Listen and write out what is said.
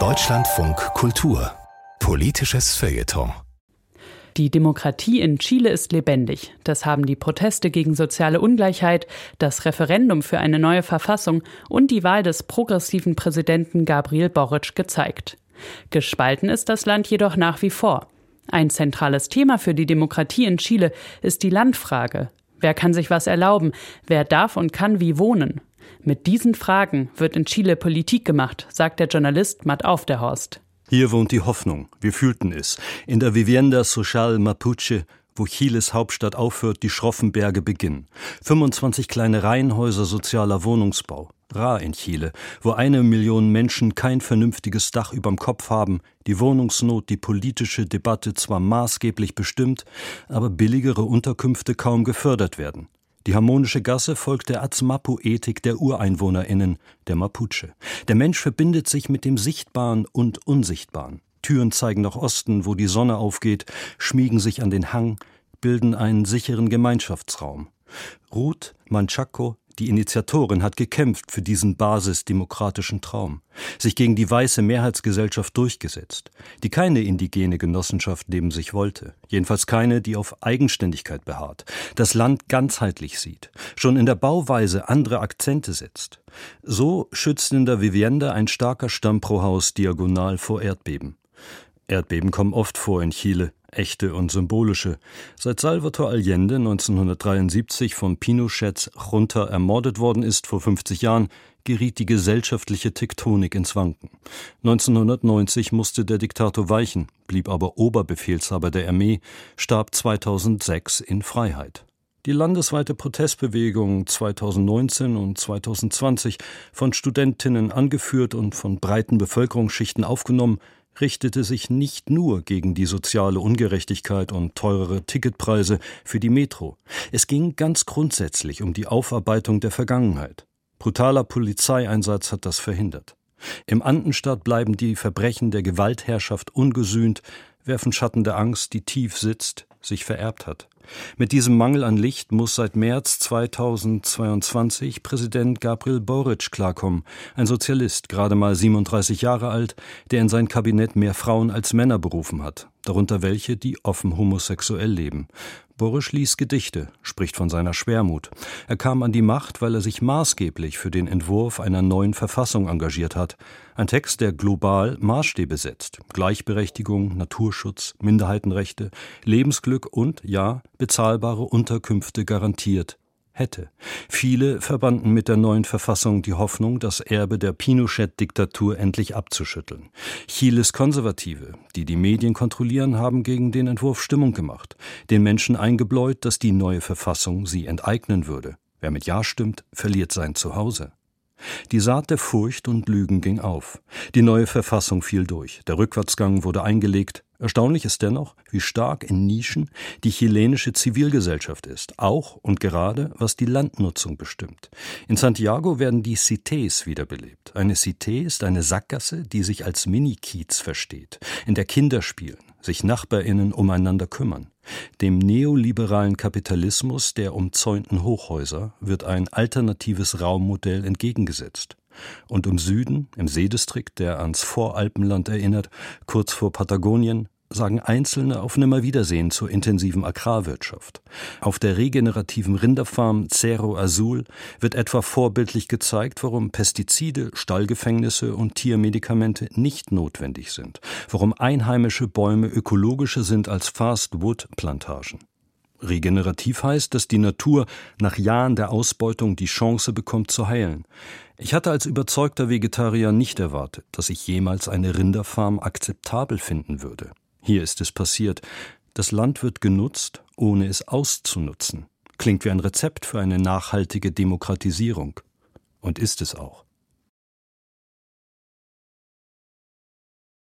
Deutschlandfunk Kultur Politisches Feuilleton die Demokratie in Chile ist lebendig. Das haben die Proteste gegen soziale Ungleichheit, das Referendum für eine neue Verfassung und die Wahl des progressiven Präsidenten Gabriel Boric gezeigt. Gespalten ist das Land jedoch nach wie vor. Ein zentrales Thema für die Demokratie in Chile ist die Landfrage. Wer kann sich was erlauben? Wer darf und kann wie wohnen? Mit diesen Fragen wird in Chile Politik gemacht, sagt der Journalist Matt Aufderhorst. Hier wohnt die Hoffnung. Wir fühlten es. In der Vivienda Social Mapuche, wo Chiles Hauptstadt aufhört, die schroffen Berge beginnen. 25 kleine Reihenhäuser sozialer Wohnungsbau. Rar in Chile, wo eine Million Menschen kein vernünftiges Dach überm Kopf haben, die Wohnungsnot die politische Debatte zwar maßgeblich bestimmt, aber billigere Unterkünfte kaum gefördert werden. Die harmonische Gasse folgt der Azmapu-Ethik der UreinwohnerInnen, der Mapuche. Der Mensch verbindet sich mit dem Sichtbaren und Unsichtbaren. Türen zeigen nach Osten, wo die Sonne aufgeht, schmiegen sich an den Hang, bilden einen sicheren Gemeinschaftsraum. Ruth Manchaco die Initiatorin hat gekämpft für diesen basisdemokratischen Traum, sich gegen die weiße Mehrheitsgesellschaft durchgesetzt, die keine indigene Genossenschaft neben sich wollte, jedenfalls keine, die auf Eigenständigkeit beharrt, das Land ganzheitlich sieht, schon in der Bauweise andere Akzente setzt. So schützt in der Vivienda ein starker Stamm pro Haus diagonal vor Erdbeben. Erdbeben kommen oft vor in Chile, echte und symbolische. Seit Salvador Allende 1973 von Pinochets Junta ermordet worden ist vor 50 Jahren, geriet die gesellschaftliche Tektonik ins Wanken. 1990 musste der Diktator weichen, blieb aber Oberbefehlshaber der Armee, starb 2006 in Freiheit. Die landesweite Protestbewegung 2019 und 2020, von Studentinnen angeführt und von breiten Bevölkerungsschichten aufgenommen, richtete sich nicht nur gegen die soziale Ungerechtigkeit und teurere Ticketpreise für die Metro. Es ging ganz grundsätzlich um die Aufarbeitung der Vergangenheit. Brutaler Polizeieinsatz hat das verhindert. Im Andenstaat bleiben die Verbrechen der Gewaltherrschaft ungesühnt, werfen Schatten der Angst, die tief sitzt, sich vererbt hat. Mit diesem Mangel an Licht muss seit März 2022 Präsident Gabriel Boric klarkommen, ein Sozialist, gerade mal 37 Jahre alt, der in sein Kabinett mehr Frauen als Männer berufen hat, darunter welche, die offen homosexuell leben. Borisch liest Gedichte, spricht von seiner Schwermut. Er kam an die Macht, weil er sich maßgeblich für den Entwurf einer neuen Verfassung engagiert hat. Ein Text, der global Maßstäbe setzt. Gleichberechtigung, Naturschutz, Minderheitenrechte, Lebensglück und, ja, bezahlbare Unterkünfte garantiert hätte. Viele verbanden mit der neuen Verfassung die Hoffnung, das Erbe der Pinochet-Diktatur endlich abzuschütteln. Chiles Konservative, die die Medien kontrollieren, haben gegen den Entwurf Stimmung gemacht, den Menschen eingebläut, dass die neue Verfassung sie enteignen würde. Wer mit Ja stimmt, verliert sein Zuhause. Die Saat der Furcht und Lügen ging auf. Die neue Verfassung fiel durch. Der Rückwärtsgang wurde eingelegt. Erstaunlich ist dennoch, wie stark in Nischen die chilenische Zivilgesellschaft ist, auch und gerade was die Landnutzung bestimmt. In Santiago werden die Cités wiederbelebt. Eine Cité ist eine Sackgasse, die sich als Mini-Kiez versteht, in der Kinder spielen, sich Nachbarinnen umeinander kümmern. Dem neoliberalen Kapitalismus der umzäunten Hochhäuser wird ein alternatives Raummodell entgegengesetzt. Und im Süden, im Seedistrikt, der ans Voralpenland erinnert, kurz vor Patagonien, sagen Einzelne auf Nimmerwiedersehen zur intensiven Agrarwirtschaft. Auf der regenerativen Rinderfarm Cerro Azul wird etwa vorbildlich gezeigt, warum Pestizide, Stallgefängnisse und Tiermedikamente nicht notwendig sind, warum einheimische Bäume ökologischer sind als Fast-Wood-Plantagen. Regenerativ heißt, dass die Natur nach Jahren der Ausbeutung die Chance bekommt zu heilen. Ich hatte als überzeugter Vegetarier nicht erwartet, dass ich jemals eine Rinderfarm akzeptabel finden würde. Hier ist es passiert. Das Land wird genutzt, ohne es auszunutzen. Klingt wie ein Rezept für eine nachhaltige Demokratisierung. Und ist es auch.